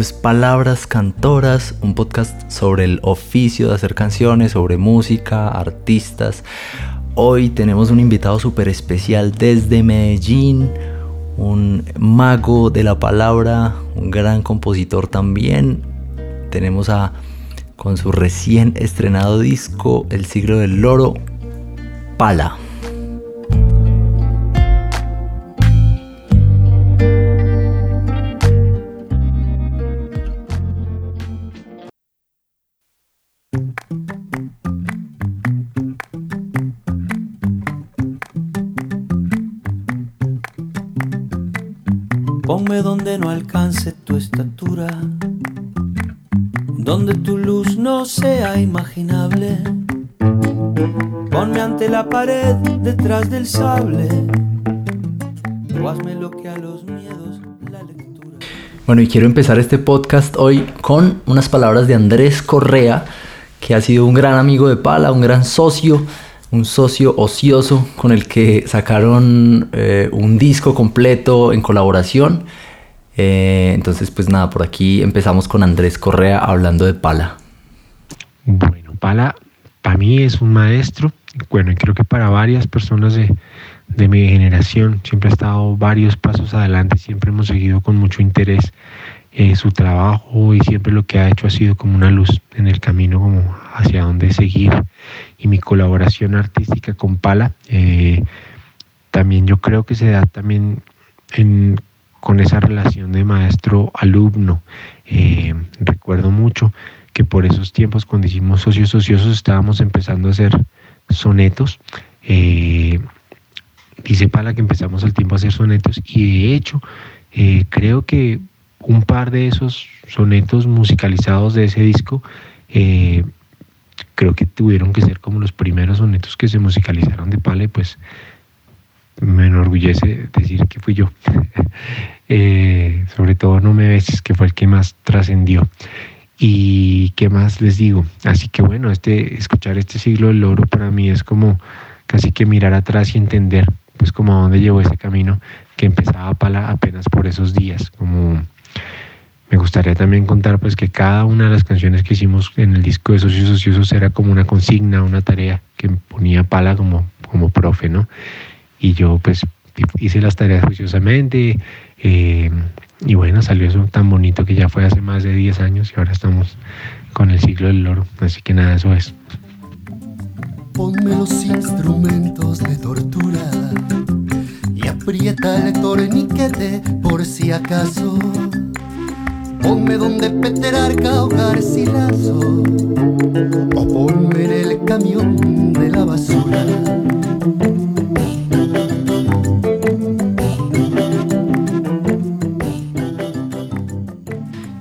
Palabras Cantoras, un podcast sobre el oficio de hacer canciones, sobre música, artistas. Hoy tenemos un invitado súper especial desde Medellín, un mago de la palabra, un gran compositor también. Tenemos a, con su recién estrenado disco, El siglo del loro, Pala. Ponme ante la pared detrás del sable. O hazme lo que a los miedos la lectura. Bueno, y quiero empezar este podcast hoy con unas palabras de Andrés Correa, que ha sido un gran amigo de Pala, un gran socio un socio ocioso con el que sacaron eh, un disco completo en colaboración. Eh, entonces, pues nada, por aquí empezamos con Andrés Correa hablando de Pala. Bueno, Pala para mí es un maestro, bueno, y creo que para varias personas de, de mi generación siempre ha estado varios pasos adelante, siempre hemos seguido con mucho interés eh, su trabajo y siempre lo que ha hecho ha sido como una luz en el camino hacia dónde seguir y mi colaboración artística con Pala eh, también yo creo que se da también con esa relación de maestro-alumno. Eh, recuerdo mucho que por esos tiempos cuando hicimos socios ociosos estábamos empezando a hacer sonetos. dice Pala que empezamos al tiempo a hacer sonetos y de hecho creo que un par de esos sonetos musicalizados de ese disco eh, creo que tuvieron que ser como los primeros sonetos que se musicalizaron de Pale, pues me enorgullece decir que fui yo. Eh, sobre todo No me beses, que fue el que más trascendió. Y qué más les digo. Así que bueno, este, escuchar este siglo del loro para mí es como casi que mirar atrás y entender pues como a dónde llevó ese camino que empezaba Pala apenas por esos días, como me gustaría también contar pues que cada una de las canciones que hicimos en el disco de Socios Ociosos era como una consigna, una tarea que ponía Pala como, como profe, ¿no? Y yo pues hice las tareas juiciosamente eh, y bueno, salió eso tan bonito que ya fue hace más de 10 años y ahora estamos con el siglo del loro, así que nada, eso es. Ponme los instrumentos de tortura y aprieta el torniquete por si acaso Ponme donde Peterarca o Garcilaso, o ponme en el camión de la basura.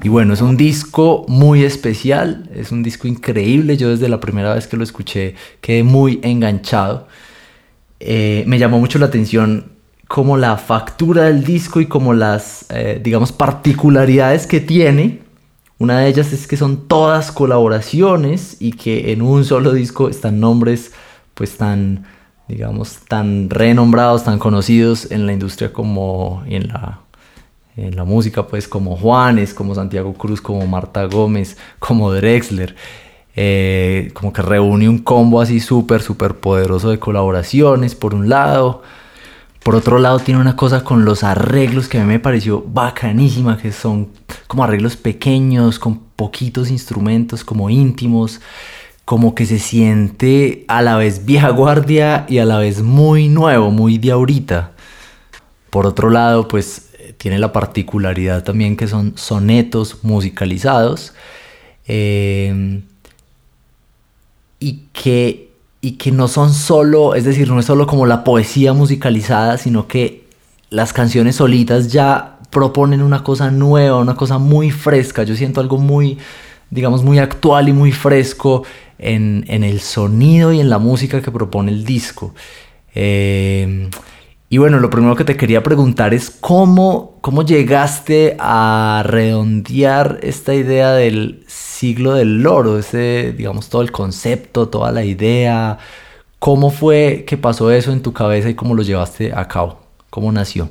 Y bueno, es un disco muy especial, es un disco increíble. Yo desde la primera vez que lo escuché quedé muy enganchado. Eh, me llamó mucho la atención como la factura del disco y como las, eh, digamos, particularidades que tiene. Una de ellas es que son todas colaboraciones y que en un solo disco están nombres pues tan, digamos, tan renombrados, tan conocidos en la industria como en la, en la música, pues como Juanes, como Santiago Cruz, como Marta Gómez, como Drexler. Eh, como que reúne un combo así súper, súper poderoso de colaboraciones por un lado. Por otro lado, tiene una cosa con los arreglos que a mí me pareció bacanísima, que son como arreglos pequeños, con poquitos instrumentos, como íntimos, como que se siente a la vez vieja guardia y a la vez muy nuevo, muy de ahorita. Por otro lado, pues tiene la particularidad también que son sonetos musicalizados eh, y que y que no son solo, es decir, no es solo como la poesía musicalizada, sino que las canciones solitas ya proponen una cosa nueva, una cosa muy fresca. Yo siento algo muy, digamos, muy actual y muy fresco en, el sonido y en la música que propone el disco. Eh, y bueno, lo primero que te quería preguntar es cómo, cómo llegaste a redondear esta idea del siglo del loro, ese, digamos, todo el concepto, toda la idea. ¿Cómo fue que pasó eso en tu cabeza y cómo lo llevaste a cabo? ¿Cómo nació?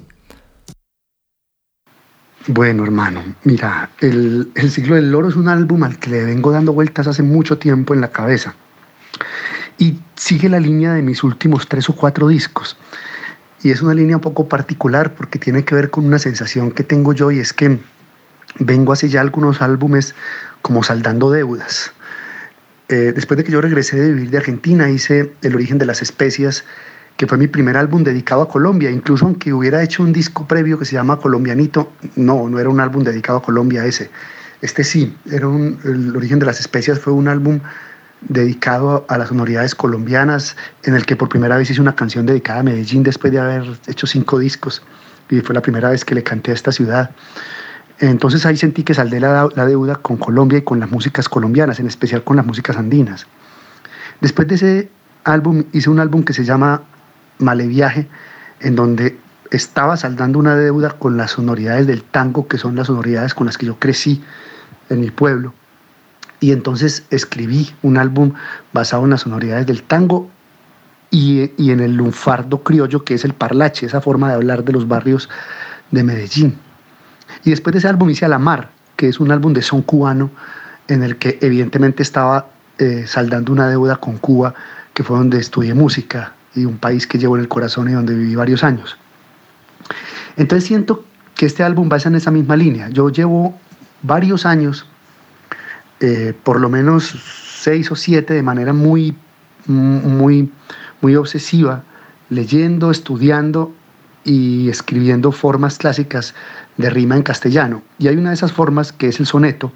Bueno, hermano, mira, el, el Siglo del Oro es un álbum al que le vengo dando vueltas hace mucho tiempo en la cabeza. Y sigue la línea de mis últimos tres o cuatro discos. Y es una línea un poco particular porque tiene que ver con una sensación que tengo yo y es que vengo hace ya algunos álbumes como saldando deudas. Eh, después de que yo regresé de vivir de Argentina, hice El origen de las especias que fue mi primer álbum dedicado a Colombia. Incluso aunque hubiera hecho un disco previo que se llama Colombianito, no, no era un álbum dedicado a Colombia ese. Este sí, era un, El origen de las especias fue un álbum dedicado a las sonoridades colombianas, en el que por primera vez hice una canción dedicada a Medellín después de haber hecho cinco discos, y fue la primera vez que le canté a esta ciudad. Entonces ahí sentí que saldé la, deuda con Colombia y con las músicas colombianas, en especial con las músicas andinas. Después de ese álbum hice un álbum que se llama Viaje, en donde estaba saldando una deuda con las sonoridades del tango, que son las sonoridades con las que yo crecí en mi pueblo. Y entonces escribí un álbum basado en las sonoridades del tango y, y, en el lunfardo criollo, que es el parlache, esa forma de hablar de los barrios de Medellín. Y después de ese álbum hice la Mar, que es un álbum de son cubano, en el que evidentemente estaba eh, saldando una deuda con Cuba, que fue donde estudié música y un país que llevo en el corazón y donde viví varios años. Entonces siento que este álbum va en esa misma línea. Yo llevo varios años, eh, por lo menos seis o siete, de manera muy, muy, muy obsesiva, leyendo, estudiando y escribiendo formas clásicas de rima en castellano. Y hay una de esas formas que es el soneto,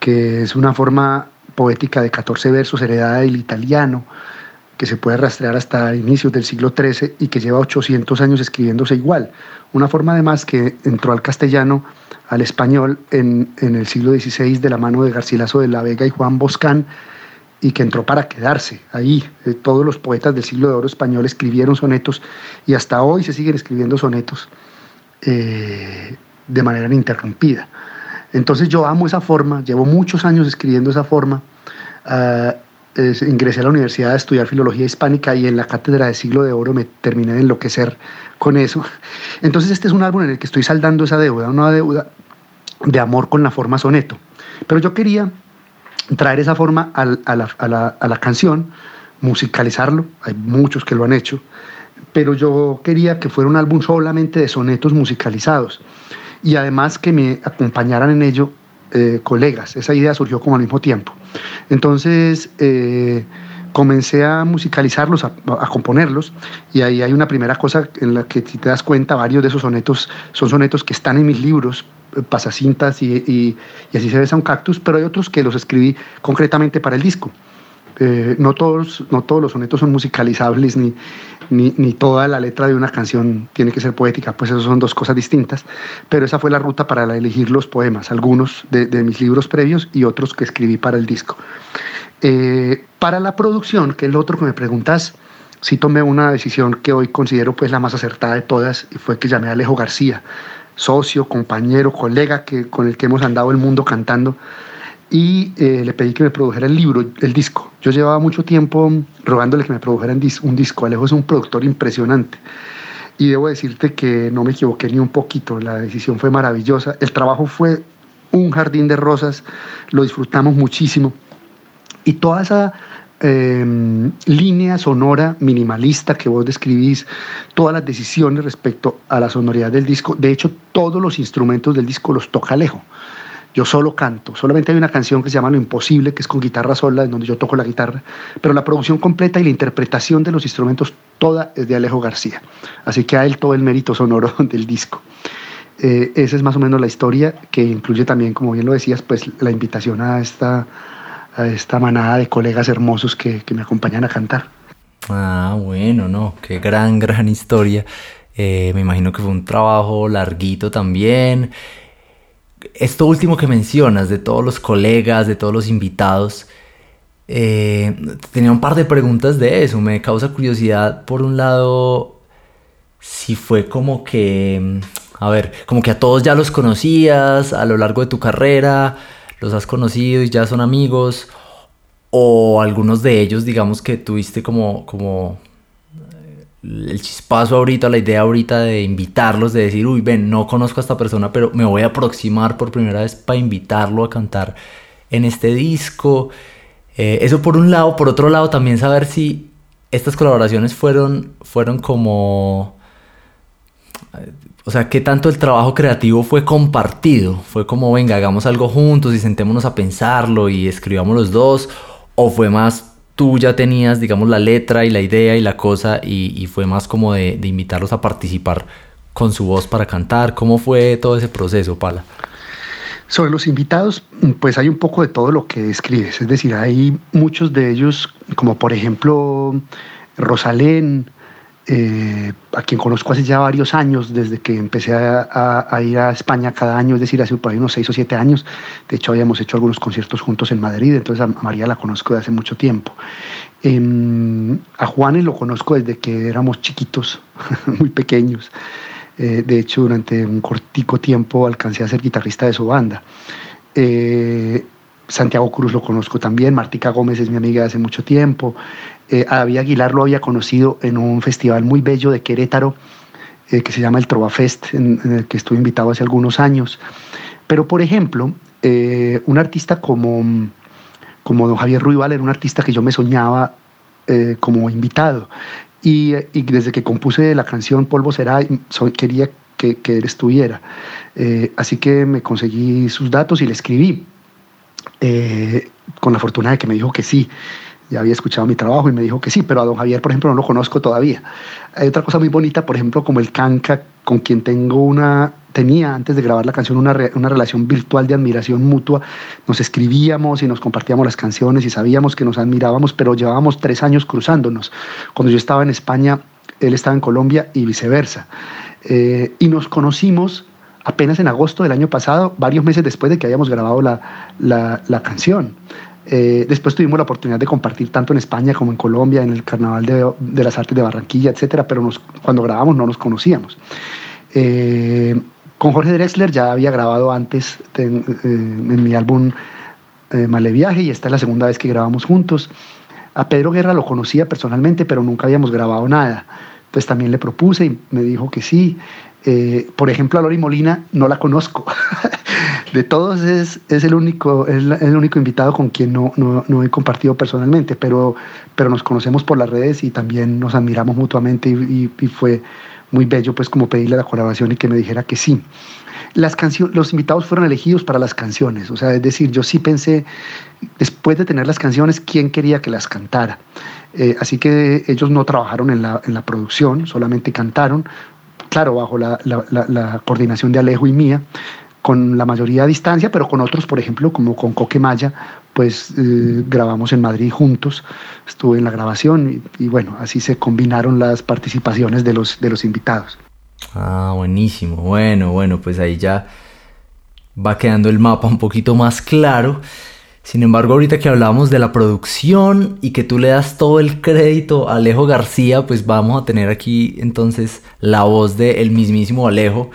que es una forma poética de 14 versos heredada del italiano, que se puede rastrear hasta inicios del siglo XIII y que lleva 800 años escribiéndose igual. Una forma además que entró al castellano, al español, en, el siglo XVI de la mano de Garcilaso de la Vega y Juan Boscán, y que entró para quedarse ahí. Eh, todos los poetas del siglo de oro español escribieron sonetos y hasta hoy se siguen escribiendo sonetos eh, de manera ininterrumpida. Entonces yo amo esa forma, llevo muchos años escribiendo esa forma. Ingresé a la universidad a estudiar filología hispánica y en la cátedra de siglo de oro me terminé de enloquecer con eso. Entonces este es un álbum en el que estoy saldando esa deuda, una deuda de amor con la forma soneto. Pero yo quería traer esa forma a, la, a la canción, musicalizarlo, hay muchos que lo han hecho, pero yo quería que fuera un álbum solamente de sonetos musicalizados y además que me acompañaran en ello eh, colegas. Esa idea surgió como al mismo tiempo. Entonces eh, comencé a musicalizarlos, a, componerlos, y ahí hay una primera cosa en la que si te das cuenta, varios de esos sonetos son sonetos que están en mis libros, eh, pasacintas y, así se besa un cactus, pero hay otros que los escribí concretamente para el disco. no, todos, no todos los sonetos son musicalizables ni, ni, toda la letra de una canción tiene que ser poética, pues eso son dos cosas distintas, pero esa fue la ruta para elegir los poemas, algunos de, mis libros previos y otros que escribí para el disco. Eh, para la producción, que es lo otro que me preguntas, sí tomé una decisión que hoy considero pues la más acertada de todas y fue que llamé a Alejo García, socio, compañero, colega que, con el que hemos andado el mundo cantando y eh, le pedí que me produjera el libro, el disco. Yo llevaba mucho tiempo rogándole que me produjera un disco. Alejo es un productor impresionante. Y debo decirte que no me equivoqué ni un poquito, la decisión fue maravillosa. El trabajo fue un jardín de rosas, lo disfrutamos muchísimo. Y toda esa em, línea sonora minimalista que vos describís, todas las decisiones respecto a la sonoridad del disco, de hecho todos los instrumentos del disco los toca Alejo. Yo solo canto, solamente hay una canción que se llama Lo Imposible, que es con guitarra sola, en donde yo toco la guitarra, pero la producción completa y la interpretación de los instrumentos toda es de Alejo García. Así que a él todo el mérito sonoro del disco. Eh, esa es más o menos la historia que incluye también, como bien lo decías, pues la invitación a esta, a esta manada de colegas hermosos que, que me acompañan a cantar. Ah, bueno, no, qué gran, gran historia. Eh, me imagino que fue un trabajo larguito también esto último que mencionas, de todos los colegas, de todos los invitados, eh, tenía un par de preguntas de eso. Me causa curiosidad, por un lado, si fue como que, mm, a ver, como que a todos ya los conocías a lo largo de tu carrera, los has conocido y ya son amigos, o algunos de ellos, digamos que tuviste como, como el chispazo ahorita, la idea ahorita de invitarlos, de decir, uy, ven, no conozco a esta persona, pero me voy a aproximar por primera vez para invitarlo a cantar en este disco. Eh, eso por un lado, por otro lado también saber si estas colaboraciones fueron, fueron como... O sea, qué tanto el trabajo creativo fue compartido. Fue como, venga, hagamos algo juntos y sentémonos a pensarlo y escribamos los dos. O fue más, tú ya tenías, digamos, la letra y la idea y la cosa y, fue más como de, de, invitarlos a participar con su voz para cantar. ¿Cómo fue todo ese proceso, Pala? Sobre los invitados, pues hay un poco de todo lo que escribes. Es decir, hay muchos de ellos, como por ejemplo Rosalén, eh, a quien conozco hace ya varios años, desde que empecé a, ir a España cada año, es decir, hace por ahí unos seis o siete años. De hecho, habíamos hecho algunos conciertos juntos en Madrid, entonces a María la conozco de hace mucho tiempo. Em, a Juanes lo conozco desde que éramos chiquitos, muy pequeños. Eh, de hecho, durante un cortico tiempo alcancé a ser guitarrista de su banda. Eh, Santiago Cruz lo conozco también, Martica Gómez es mi amiga de hace mucho tiempo, eh, a David Aguilar lo había conocido en un festival muy bello de Querétaro que se llama el Trova Fest, en, el que estuve invitado hace algunos años. Pero, por ejemplo, un artista como, como don Javier Ruibal era un artista que yo me soñaba como invitado. Y, desde que compuse la canción Polvo será, quería que, él estuviera. Eh, así que me conseguí sus datos y le escribí, eh, con la fortuna de que me dijo que sí ya había escuchado mi trabajo y me dijo que sí, pero a don Javier, por ejemplo, no lo conozco todavía. Hay otra cosa muy bonita, por ejemplo, como el Canca, con quien tengo una, tenía antes de grabar la canción una, una relación virtual de admiración mutua. Nos escribíamos y nos compartíamos las canciones y sabíamos que nos admirábamos, pero llevábamos tres años cruzándonos. Cuando yo estaba en España, él estaba en Colombia y viceversa. Eh, y nos conocimos apenas en agosto del año pasado, varios meses después de que habíamos grabado la, la, canción. Eh, después tuvimos la oportunidad de compartir tanto en España como en Colombia, en el Carnaval de, las Artes de Barranquilla, etcétera, pero cuando grabamos no nos conocíamos. Eh, con Jorge Drexler ya había grabado antes eh, en mi álbum Male Viaje y esta es la segunda vez que grabamos juntos. A Pedro Guerra lo conocía personalmente, pero nunca habíamos grabado nada. Pues también le propuse y me dijo que sí. Por ejemplo, a Lori Molina no la conozco. de todos es, es el, único, es el único invitado con quien no, no, he compartido personalmente, pero, pero nos conocemos por las redes y también nos admiramos mutuamente y, fue muy bello pues como pedirle la colaboración y que me dijera que sí. Las los invitados fueron elegidos para las canciones, o sea, es decir, yo sí pensé, después de tener las canciones, quién quería que las cantara. Eh, así que ellos no trabajaron en la, en la producción, solamente cantaron, claro, bajo la, coordinación de Alejo y mía, con la mayoría a distancia, pero con otros, por ejemplo, como con Coque Maya, pues eh, grabamos en Madrid juntos, estuve en la grabación y, bueno, así se combinaron las participaciones de los, de los invitados. Ah, buenísimo, bueno, bueno, pues ahí ya va quedando el mapa un poquito más claro. Sin embargo, ahorita que hablábamos de la producción y que tú le das todo el crédito a Alejo García, pues vamos a tener aquí entonces la voz del el mismísimo Alejo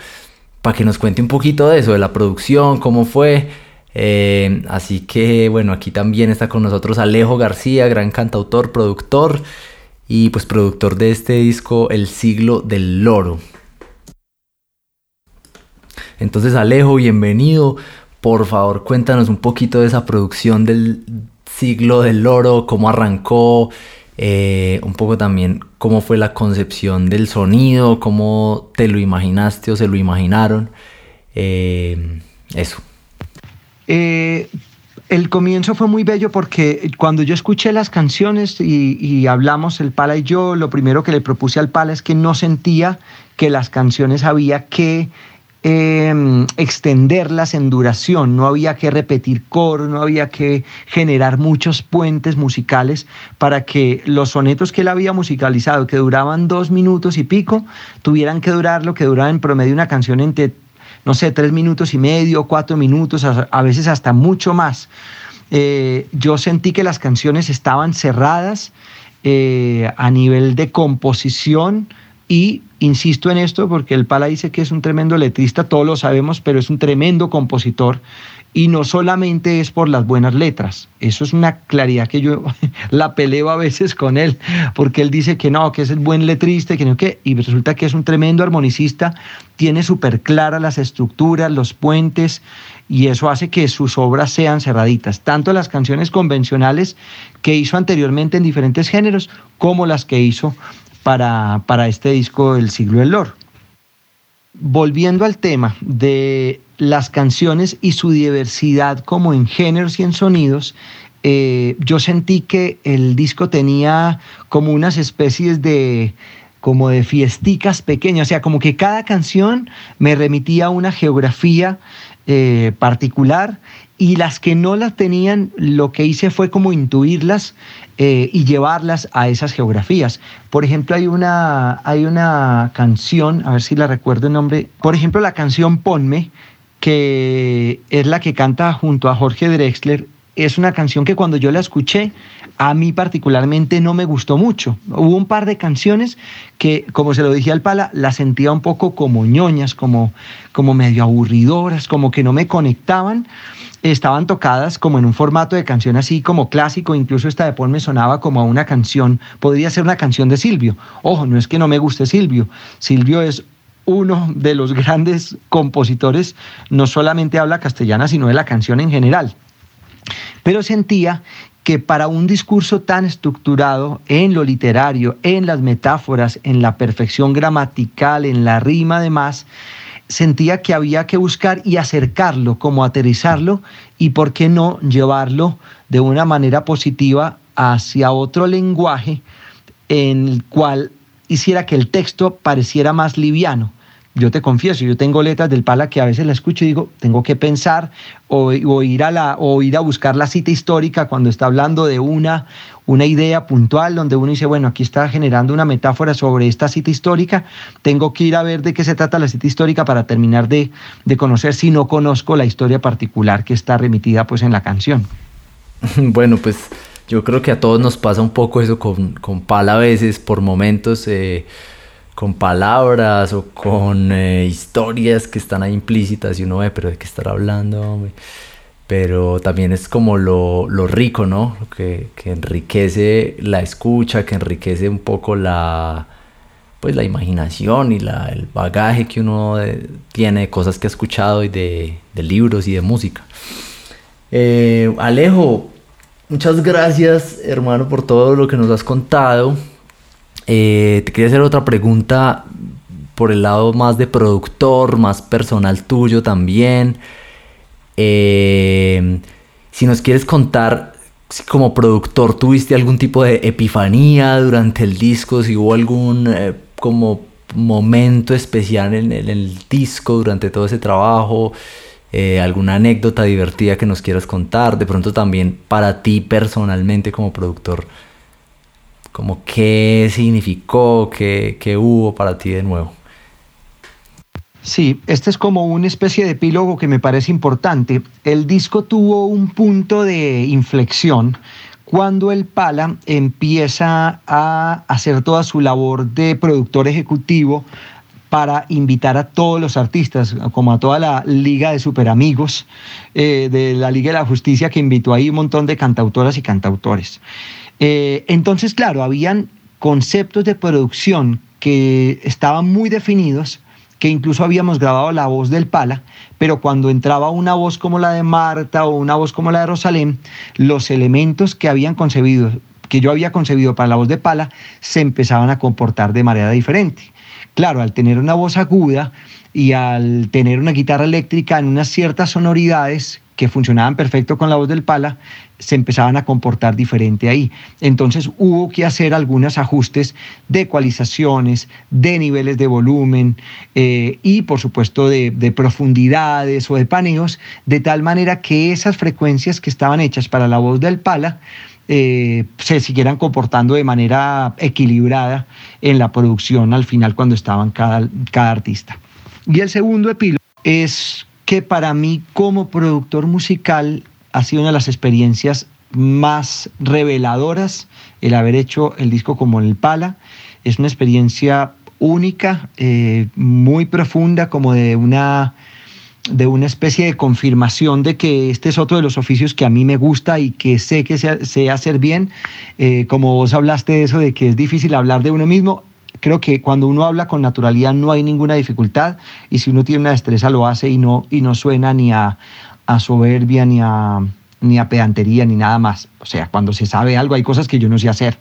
para que nos cuente un poquito de eso, de la producción, cómo fue. Eh, así que bueno, aquí también está con nosotros Alejo García, gran cantautor, productor y pues productor de este disco El siglo del loro. Entonces Alejo, bienvenido. Por favor, cuéntanos un poquito de esa producción del siglo del loro, cómo arrancó, eh, un poco también cómo fue la concepción del sonido, cómo te lo imaginaste o se lo imaginaron. Eh, eso. Eh, el comienzo fue muy bello porque cuando yo escuché las canciones y, y, hablamos el Pala y yo, lo primero que le propuse al Pala es que no sentía que las canciones había que Em, extenderlas en duración, no había que repetir coro, no había que generar muchos puentes musicales para que los sonetos que él había musicalizado, que duraban dos minutos y pico, tuvieran que durar lo que duraba en promedio una canción entre, no sé, tres minutos y medio, cuatro minutos, a, veces hasta mucho más. Eh, yo sentí que las canciones estaban cerradas eh, a nivel de composición, y insisto en esto porque el Pala dice que es un tremendo letrista, todos lo sabemos, pero es un tremendo compositor. Y no solamente es por las buenas letras, eso es una claridad que yo la peleo a veces con él, porque él dice que no, que es el buen letrista, que no, que, y resulta que es un tremendo armonicista, tiene súper claras las estructuras, los puentes, y eso hace que sus obras sean cerraditas, tanto las canciones convencionales que hizo anteriormente en diferentes géneros, como las que hizo para, para este disco del siglo del Lor. Volviendo al tema de las canciones y su diversidad como en géneros y en sonidos, eh, yo sentí que el disco tenía como unas especies de como de fiesticas pequeñas, o sea, como que cada canción me remitía a una geografía eh, particular y las que no las tenían, lo que hice fue como intuirlas eh, y llevarlas a esas geografías. Por ejemplo, hay una, hay una canción, a ver si la recuerdo el nombre, por ejemplo, la canción Ponme, que es la que canta junto a Jorge Drexler, es una canción que cuando yo la escuché, a mí particularmente no me gustó mucho. Hubo un par de canciones que, como se lo dije al Pala, las sentía un poco como ñoñas, como, como medio aburridoras, como que no me conectaban. Estaban tocadas como en un formato de canción así como clásico, incluso esta de Paul me sonaba como a una canción, podría ser una canción de Silvio. Ojo, no es que no me guste Silvio, Silvio es uno de los grandes compositores, no solamente habla castellana, sino de la canción en general. Pero sentía que para un discurso tan estructurado en lo literario, en las metáforas, en la perfección gramatical, en la rima además, sentía que había que buscar y acercarlo, como aterrizarlo y por qué no llevarlo de una manera positiva hacia otro lenguaje en el cual hiciera que el texto pareciera más liviano yo te confieso, yo tengo letras del Pala que a veces la escucho y digo, tengo que pensar o, ir, a la, o ir a buscar la cita histórica cuando está hablando de una, una idea puntual donde uno dice, bueno, aquí está generando una metáfora sobre esta cita histórica, tengo que ir a ver de qué se trata la cita histórica para terminar de, de conocer si no conozco la historia particular que está remitida pues en la canción. Bueno, pues yo creo que a todos nos pasa un poco eso con, con Pala a veces, por momentos. Eh, con palabras o con eh, historias que están ahí implícitas y uno ve, pero de qué estar hablando, Pero también es como lo, rico, ¿no? Que, que, enriquece la escucha, que enriquece un poco la, pues, la imaginación y la, el bagaje que uno eh, tiene de cosas que ha escuchado y de, libros y de música. Eh, Alejo, muchas gracias, hermano, por todo lo que nos has contado. Eh, te quería hacer otra pregunta por el lado más de productor, más personal tuyo también. Eh, si nos quieres contar, si como productor tuviste algún tipo de epifanía durante el disco, si hubo algún eh, como momento especial en, el disco durante todo ese trabajo, alguna anécdota divertida que nos quieras contar, de pronto también para ti personalmente como productor como qué significó, qué, hubo para ti de nuevo. Sí, este es como una especie de epílogo que me parece importante. El disco tuvo un punto de inflexión cuando el Pala empieza a hacer toda su labor de productor ejecutivo para invitar a todos los artistas, como a toda la Liga de Superamigos eh, de la Liga de la Justicia, que invitó ahí un montón de cantautoras y cantautores. Eh, entonces, claro, habían conceptos de producción que estaban muy definidos, que incluso habíamos grabado la voz del Pala, pero cuando entraba una voz como la de Marta o una voz como la de Rosalén, los elementos que habían concebido, que yo había concebido para la voz de Pala, se empezaban a comportar de manera diferente. Claro, al tener una voz aguda y al tener una guitarra eléctrica en unas ciertas sonoridades que funcionaban perfecto con la voz del pala, se empezaban a comportar diferente ahí. Entonces hubo que hacer algunos ajustes de ecualizaciones, de niveles de volumen eh, y por supuesto de, profundidades o de paneos, de tal manera que esas frecuencias que estaban hechas para la voz del pala eh, se siguieran comportando de manera equilibrada en la producción al final cuando estaban cada, cada artista. Y el segundo epílogo es que para mí como productor musical ha sido una de las experiencias más reveladoras el haber hecho el disco como el Pala. Es una experiencia única, eh, muy profunda, como de una de una especie de confirmación de que este es otro de los oficios que a mí me gusta y que sé que sé, hacer bien. Eh, como vos hablaste de eso, de que es difícil hablar de uno mismo, creo que cuando uno habla con naturalidad no hay ninguna dificultad y si uno tiene una destreza lo hace y no, y no suena ni a, a soberbia ni a, ni a pedantería ni nada más. O sea, cuando se sabe algo hay cosas que yo no sé hacer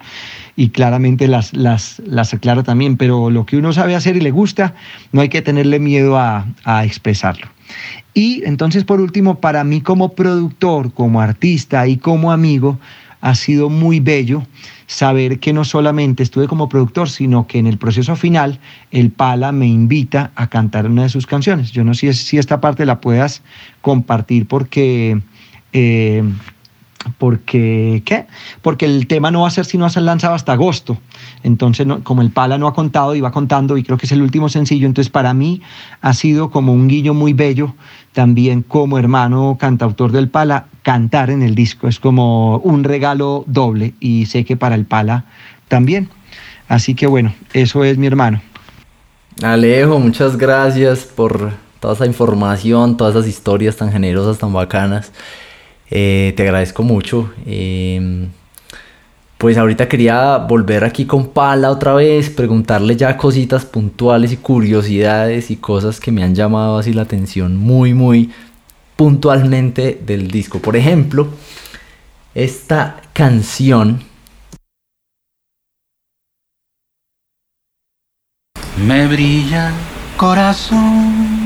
y claramente las, las, las aclara también, pero lo que uno sabe hacer y le gusta, no hay que tenerle miedo a, a expresarlo. Y entonces, por último, para mí como productor, como artista y como amigo, ha sido muy bello saber que no solamente estuve como productor, sino que en el proceso final el Pala me invita a cantar una de sus canciones. Yo no sé si esta parte la puedas compartir porque... Eh, porque ¿qué? Porque el tema no va a ser sino a ser lanzado hasta agosto. Entonces, como el Pala no ha contado y va contando, y creo que es el último sencillo, entonces para mí ha sido como un guillo muy bello, también como hermano cantautor del Pala, cantar en el disco. Es como un regalo doble y sé que para el Pala también. Así que bueno, eso es mi hermano. Alejo, muchas gracias por toda esa información, todas esas historias tan generosas, tan bacanas. Eh, te agradezco mucho. Em, pues ahorita quería volver aquí con Pala otra vez, preguntarle ya cositas puntuales y curiosidades y cosas que me han llamado así la atención muy, muy puntualmente del disco. Por ejemplo, esta canción. Me brilla corazón.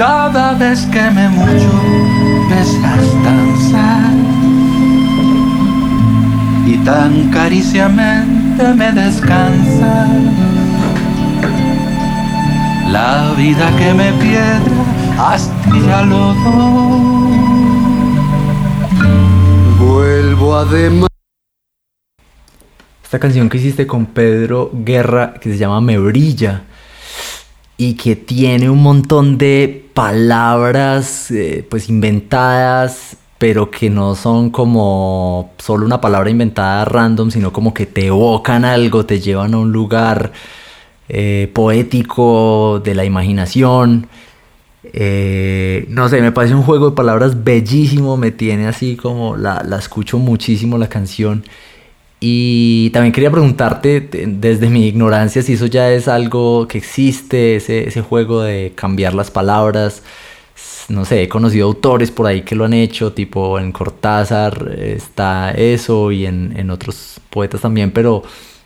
Cada vez que me mucho, besas tan sal y tan cariciamente me descansa. La vida que me piedra, hasta lodo. Vuelvo a demás. Esta canción que hiciste con Pedro Guerra, que se llama Me Brilla, y que tiene un montón de palabras eh, pues inventadas pero que no son como solo una palabra inventada random sino como que te evocan algo te llevan a un lugar eh, poético de la imaginación. Eh, no sé, me parece un juego de palabras bellísimo, me tiene así como la, la escucho muchísimo la canción y también quería preguntarte, desde mi ignorancia, si eso ya es algo que existe, ese, ese juego de cambiar las palabras. No sé, he conocido autores por ahí que lo han hecho, tipo en Cortázar está eso y en, en otros poetas también, pero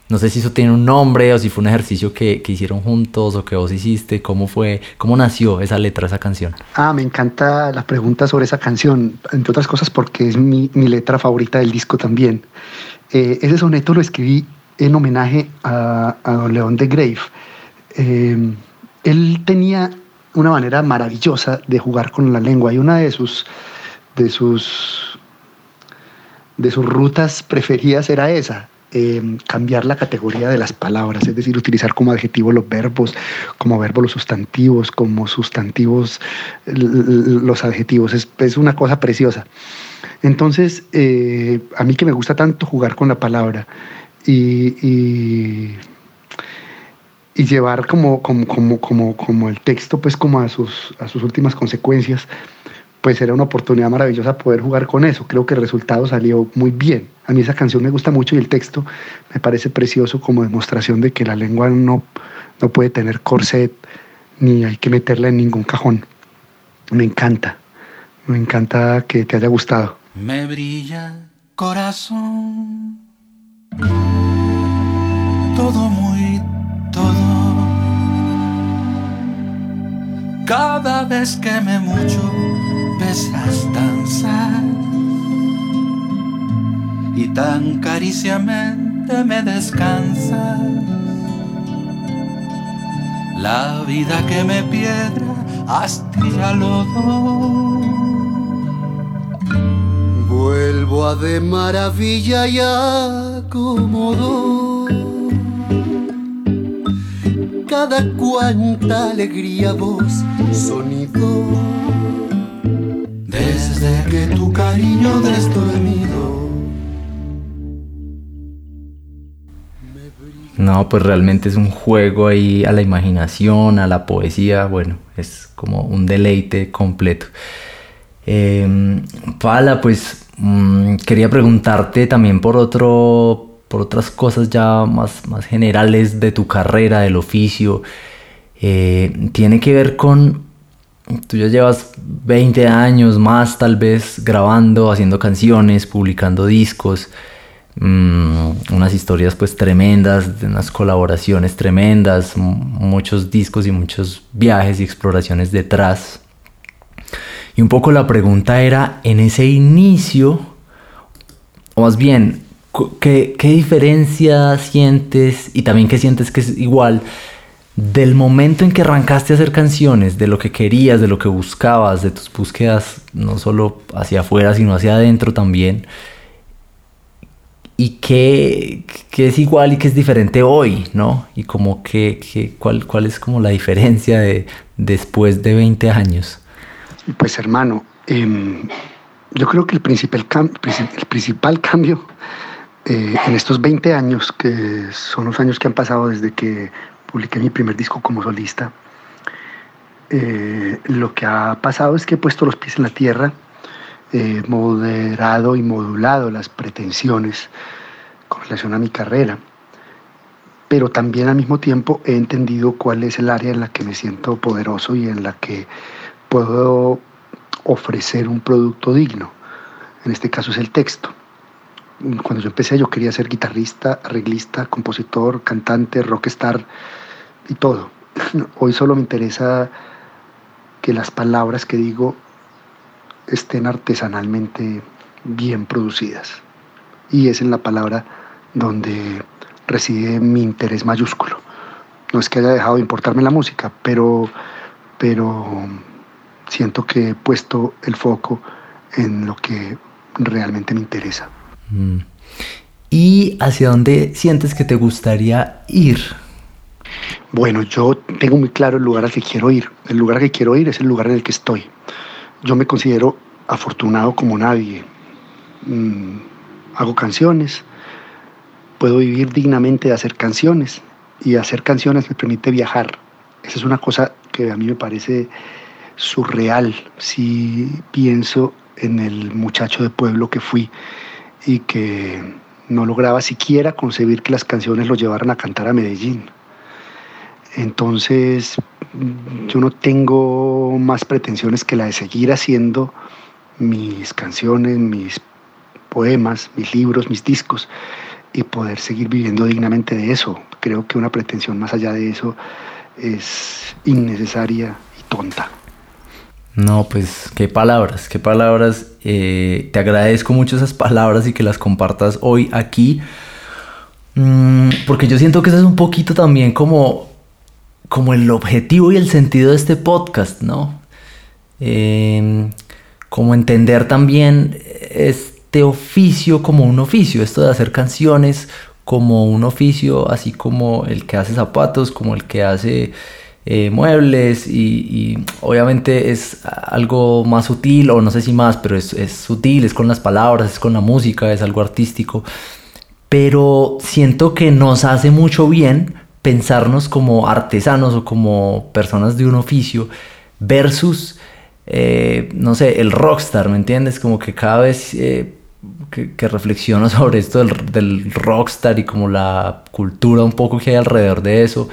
no sé si eso tiene un nombre o si fue un ejercicio que, que, hicieron juntos o que vos hiciste. ¿Cómo fue? ¿Cómo nació esa letra, esa canción? Ah, me encanta la pregunta sobre esa canción, entre otras cosas porque es mi, mi letra favorita del disco también. Eh, ese soneto lo escribí en homenaje a, a León de Grave. Eh, él tenía una manera maravillosa de jugar con la lengua y una de sus, de sus, de sus rutas preferidas era esa, eh, cambiar la categoría de las palabras, es decir, utilizar como adjetivo los verbos, como verbos los sustantivos, como sustantivos los adjetivos. Es, es una cosa preciosa. Entonces, eh, a mí que me gusta tanto jugar con la palabra y, llevar como, el texto pues como a sus, últimas consecuencias, pues era una oportunidad maravillosa poder jugar con eso. Creo que el resultado salió muy bien. A mí esa canción me gusta mucho y el texto me parece precioso como demostración de que la lengua no puede tener corset ni hay que meterla en ningún cajón. Me encanta, me encanta que te haya gustado me brilla corazón. Todo muy todo. Cada vez que me mucho, besas tan y tan cariciamente me descansas. La vida que me piedra, hasta lodo Vuelvo a de maravilla y acomodo cada cuanta alegría voz sonido. Desde que tu cariño desdormido No, pues realmente es un juego ahí a la imaginación, a la poesía, bueno, es como un deleite completo. Eh, Pala, pues mm, quería preguntarte también por otro, por otras cosas ya más, más generales de tu carrera, del oficio. Eh, tiene que ver con, tú ya llevas 20 años más tal vez grabando, haciendo canciones, publicando discos. Mm, unas historias pues tremendas, unas colaboraciones tremendas, muchos discos y muchos viajes y exploraciones detrás. Y un poco la pregunta era, en ese inicio, o más bien, ¿qué, qué diferencia sientes y también qué sientes que es igual del momento en que arrancaste a hacer canciones, de lo que querías, de lo que buscabas, de tus búsquedas, no solo hacia afuera, sino hacia adentro también? y qué, es igual y qué es diferente hoy, ¿no? Y como que, cuál, cuál es como la diferencia de después de 20 años. Pues hermano, em, yo creo que el principal, cambio eh, en estos 20 años, que son los años que han pasado desde que publiqué mi primer disco como solista, eh, lo que ha pasado es que he puesto los pies en la tierra, eh, moderado y modulado las pretensiones con relación a mi carrera, pero también al mismo tiempo he entendido cuál es el área en la que me siento poderoso y en la que puedo ofrecer un producto digno. En este caso es el texto. Cuando yo empecé yo quería ser guitarrista, arreglista, compositor, cantante, rockstar y todo. Hoy solo me interesa que las palabras que digo estén artesanalmente bien producidas. Y es en la palabra donde reside mi interés mayúsculo. No es que haya dejado de importarme la música, pero, pero siento que he puesto el foco en lo que realmente me interesa. Mm. ¿Y hacia dónde sientes que te gustaría ir? Bueno, yo tengo muy claro el lugar al que quiero ir. El lugar al que quiero ir es el lugar en el que estoy yo me considero afortunado como nadie. Mm, hago canciones, puedo vivir dignamente de hacer canciones y hacer canciones me permite viajar. Esa es una cosa que a mí me parece surreal si pienso en el muchacho de pueblo que fui y que no lograba siquiera concebir que las canciones lo llevaran a cantar a Medellín. Entonces, yo no tengo más pretensiones que la de seguir haciendo mis canciones, mis poemas, mis libros, mis discos y poder seguir viviendo dignamente de eso. Creo que una pretensión más allá de eso es innecesaria y tonta. No, pues qué palabras, qué palabras. Eh, te agradezco mucho esas palabras y que las compartas hoy aquí. Mm, porque yo siento que eso es un poquito también como como el objetivo y el sentido de este podcast, ¿no? Em, como entender también este oficio como un oficio, esto de hacer canciones como un oficio, así como el que hace zapatos, como el que hace eh, muebles y, obviamente es algo más sutil o no sé si más, pero es, es sutil, es con las palabras, es con la música, es algo artístico, pero siento que nos hace mucho bien pensarnos como artesanos o como personas de un oficio versus, eh, no sé, el rockstar, ¿me entiendes? Como que cada vez eh, que, reflexiono sobre esto del, rockstar y como la cultura un poco que hay alrededor de eso,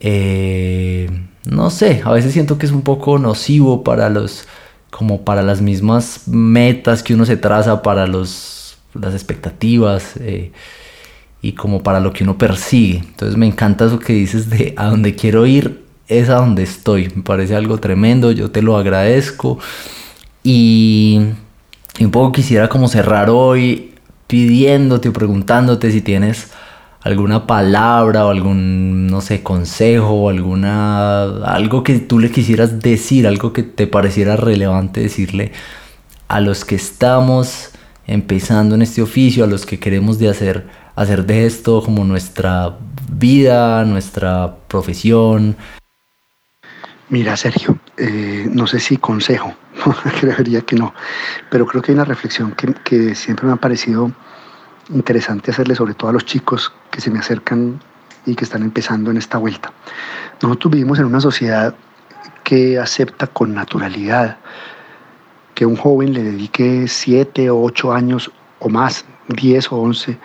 eh, no sé, a veces siento que es un poco nocivo para los, como para las mismas metas que uno se traza, para los, las expectativas y como para lo que uno persigue. Entonces me encanta eso que dices de a donde quiero ir es a donde estoy. Me parece algo tremendo, yo te lo agradezco. Y, un poco quisiera como cerrar hoy pidiéndote o preguntándote si tienes alguna palabra o algún, no sé, consejo o alguna, algo que tú le quisieras decir, algo que te pareciera relevante decirle a los que estamos empezando en este oficio, a los que queremos de hacer hacer de esto como nuestra vida, nuestra profesión? Mira, Sergio, eh, no sé si consejo, creería que no, pero creo que hay una reflexión que, siempre me ha parecido interesante hacerle sobre todo a los chicos que se me acercan y que están empezando en esta vuelta. Nosotros vivimos en una sociedad que acepta con naturalidad que un joven le dedique siete o ocho años o más, diez o once,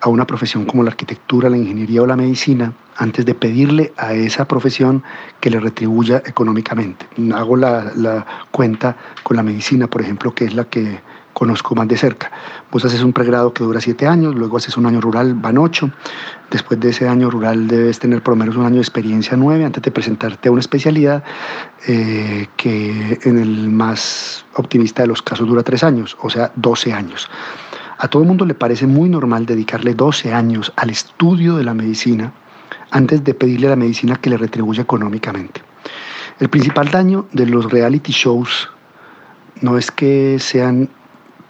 a una profesión como la arquitectura, la ingeniería o la medicina, antes de pedirle a esa profesión que le retribuya económicamente. Hago la, la cuenta con la medicina, por ejemplo, que es la que conozco más de cerca. Vos haces un pregrado que dura siete años, luego haces un año rural, van ocho. Después de ese año rural debes tener por lo menos un año de experiencia nueve antes de presentarte a una especialidad eh, que en el más optimista de los casos dura tres años, o sea, doce años. A todo el mundo le parece muy normal dedicarle 12 años al estudio de la medicina antes de pedirle a la medicina que le retribuya económicamente. El principal daño de los reality shows no es que sean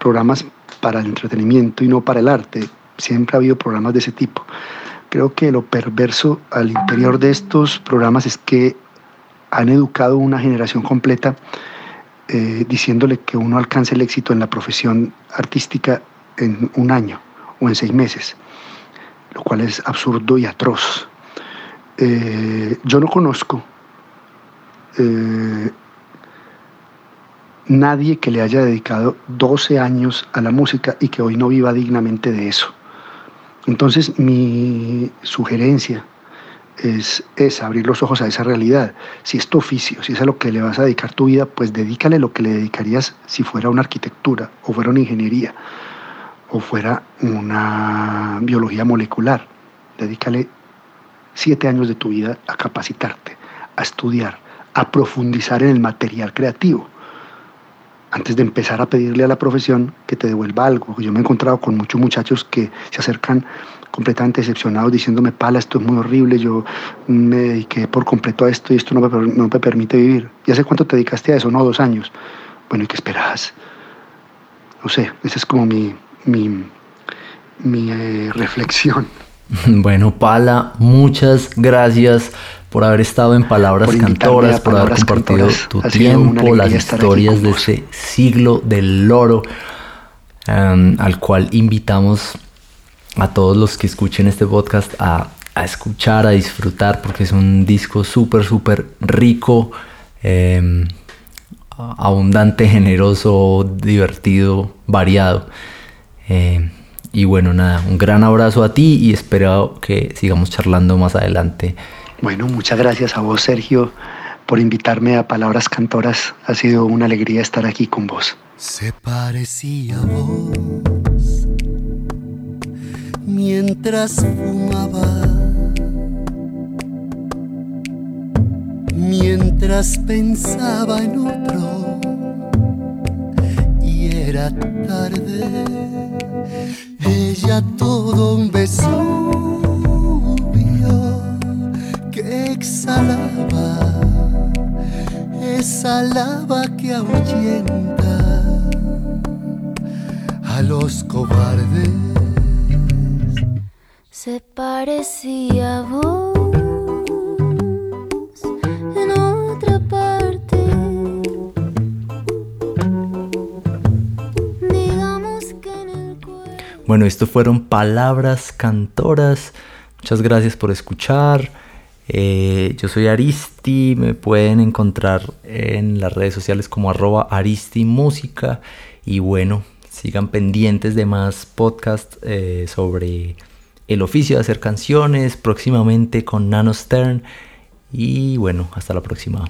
programas para el entretenimiento y no para el arte. Siempre ha habido programas de ese tipo. Creo que lo perverso al interior de estos programas es que han educado una generación completa eh, diciéndole que uno alcance el éxito en la profesión artística en un año o en seis meses, lo cual es absurdo y atroz. Eh, yo no conozco eh, nadie que le haya dedicado 12 años a la música y que hoy no viva dignamente de eso. Entonces mi sugerencia es, es, abrir los ojos a esa realidad. Si es tu oficio, si es a lo que le vas a dedicar tu vida, pues dedícale lo que le dedicarías si fuera una arquitectura o fuera una ingeniería o fuera una biología molecular. Dedícale siete años de tu vida a capacitarte, a estudiar, a profundizar en el material creativo antes de empezar a pedirle a la profesión que te devuelva algo. Yo me he encontrado con muchos muchachos que se acercan completamente decepcionados diciéndome, pala, esto es muy horrible, yo me dediqué por completo a esto y esto no me, permite vivir. ¿Y hace cuánto te dedicaste a eso? No, dos años. Bueno, ¿y qué esperabas? No sé, esa es como mi, mi, mi eh, reflexión. Bueno, Pala, muchas gracias por haber estado en Palabras Cantoras, por haber compartido tu tiempo, las historias de ese siglo del loro, um, al cual invitamos a todos los que escuchen este podcast a, a escuchar, a disfrutar, porque es un disco súper, súper rico, eh, abundante, generoso, divertido, variado. Eh, y bueno, nada, un gran abrazo a ti y espero que sigamos charlando más adelante bueno, muchas gracias a vos, Sergio, por invitarme a Palabras Cantoras. Ha sido una alegría estar aquí con vos. Se parecía a vos mientras fumaba, mientras pensaba en otro y era tarde. Ella todo un beso exhalaba esa lava que ahuyenta a los cobardes. Se parecía a vos en otra parte. Digamos que en el Bueno, esto fueron palabras cantoras. Muchas gracias por escuchar. Eh, yo soy Aristi, me pueden encontrar en las redes sociales como arroba Aristi Música y bueno, sigan pendientes de más podcasts eh, sobre el oficio de hacer canciones, próximamente con Nano Stern y bueno, hasta la próxima.